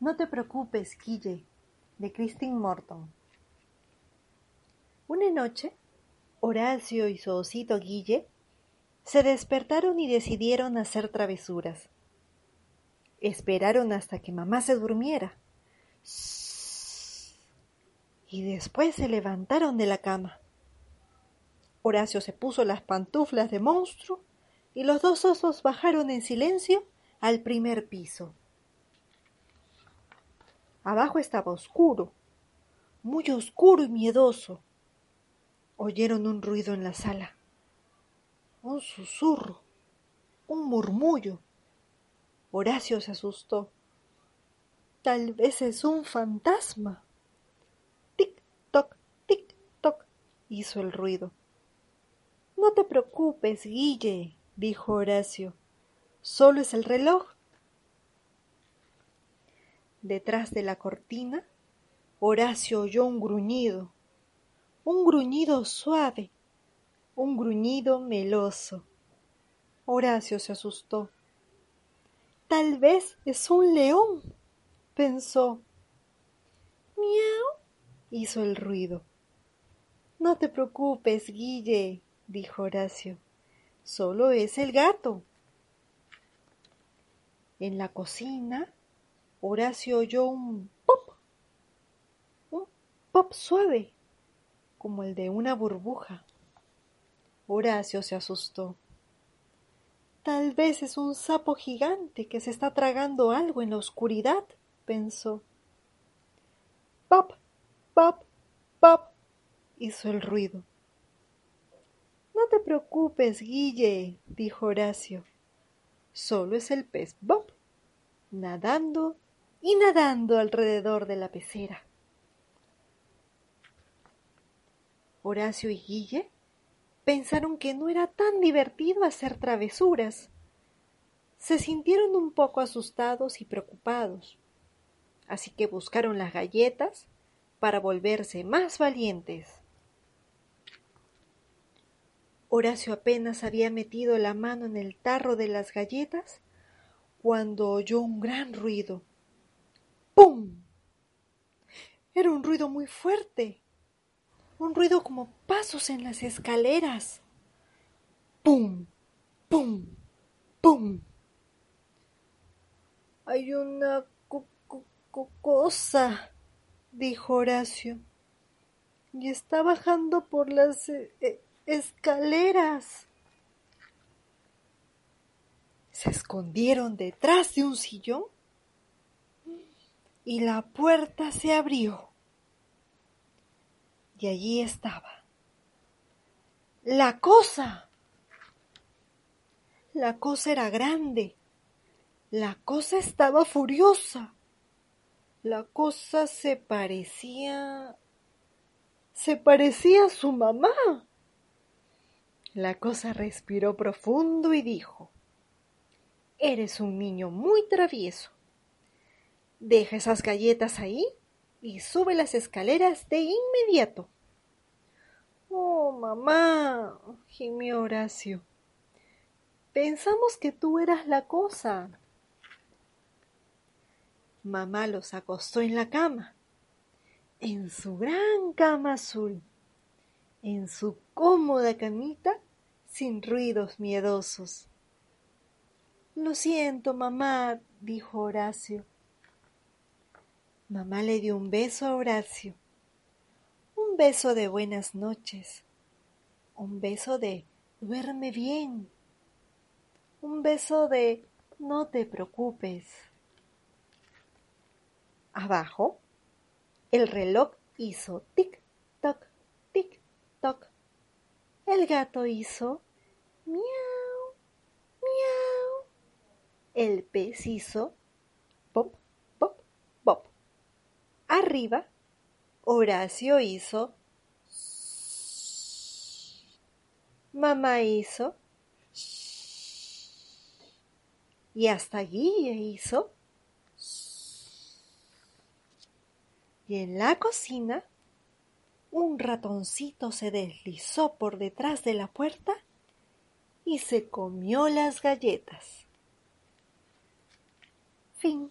No te preocupes, Guille, de Christine Morton. Una noche, Horacio y su osito Guille se despertaron y decidieron hacer travesuras. Esperaron hasta que mamá se durmiera. Y después se levantaron de la cama. Horacio se puso las pantuflas de monstruo y los dos osos bajaron en silencio al primer piso. Abajo estaba oscuro, muy oscuro y miedoso. Oyeron un ruido en la sala, un susurro, un murmullo. Horacio se asustó. Tal vez es un fantasma. Tic toc, tic toc, hizo el ruido. No te preocupes, Guille, dijo Horacio. Solo es el reloj. Detrás de la cortina, Horacio oyó un gruñido, un gruñido suave, un gruñido meloso. Horacio se asustó. Tal vez es un león, pensó. Miau, hizo el ruido. No te preocupes, Guille, dijo Horacio. Solo es el gato. En la cocina, Horacio oyó un pop, un pop suave, como el de una burbuja. Horacio se asustó. Tal vez es un sapo gigante que se está tragando algo en la oscuridad, pensó. Pop, pop, pop, hizo el ruido. No te preocupes, Guille, dijo Horacio. Solo es el pez Bob, nadando y nadando alrededor de la pecera. Horacio y Guille pensaron que no era tan divertido hacer travesuras. Se sintieron un poco asustados y preocupados, así que buscaron las galletas para volverse más valientes. Horacio apenas había metido la mano en el tarro de las galletas cuando oyó un gran ruido. ¡Pum! Era un ruido muy fuerte, un ruido como pasos en las escaleras. ¡Pum! ¡Pum! ¡Pum! Hay una cosa, dijo Horacio, y está bajando por las eh, eh, escaleras. Se escondieron detrás de un sillón y la puerta se abrió. Y allí estaba. La cosa. La cosa era grande. La cosa estaba furiosa. La cosa se parecía... se parecía a su mamá. La cosa respiró profundo y dijo, Eres un niño muy travieso. Deja esas galletas ahí y sube las escaleras de inmediato. Oh, mamá, gimió Horacio. Pensamos que tú eras la cosa. Mamá los acostó en la cama, en su gran cama azul, en su cómoda camita sin ruidos miedosos. Lo siento, mamá, dijo Horacio. Mamá le dio un beso a Horacio, un beso de buenas noches, un beso de duerme bien, un beso de no te preocupes. Abajo, el reloj hizo tic-toc, tic-toc. El gato hizo miau, miau. El pez hizo pop, pop, Arriba, Horacio hizo Mamá hizo y hasta Guille hizo y en la cocina un ratoncito se deslizó por detrás de la puerta y se comió las galletas. Fin.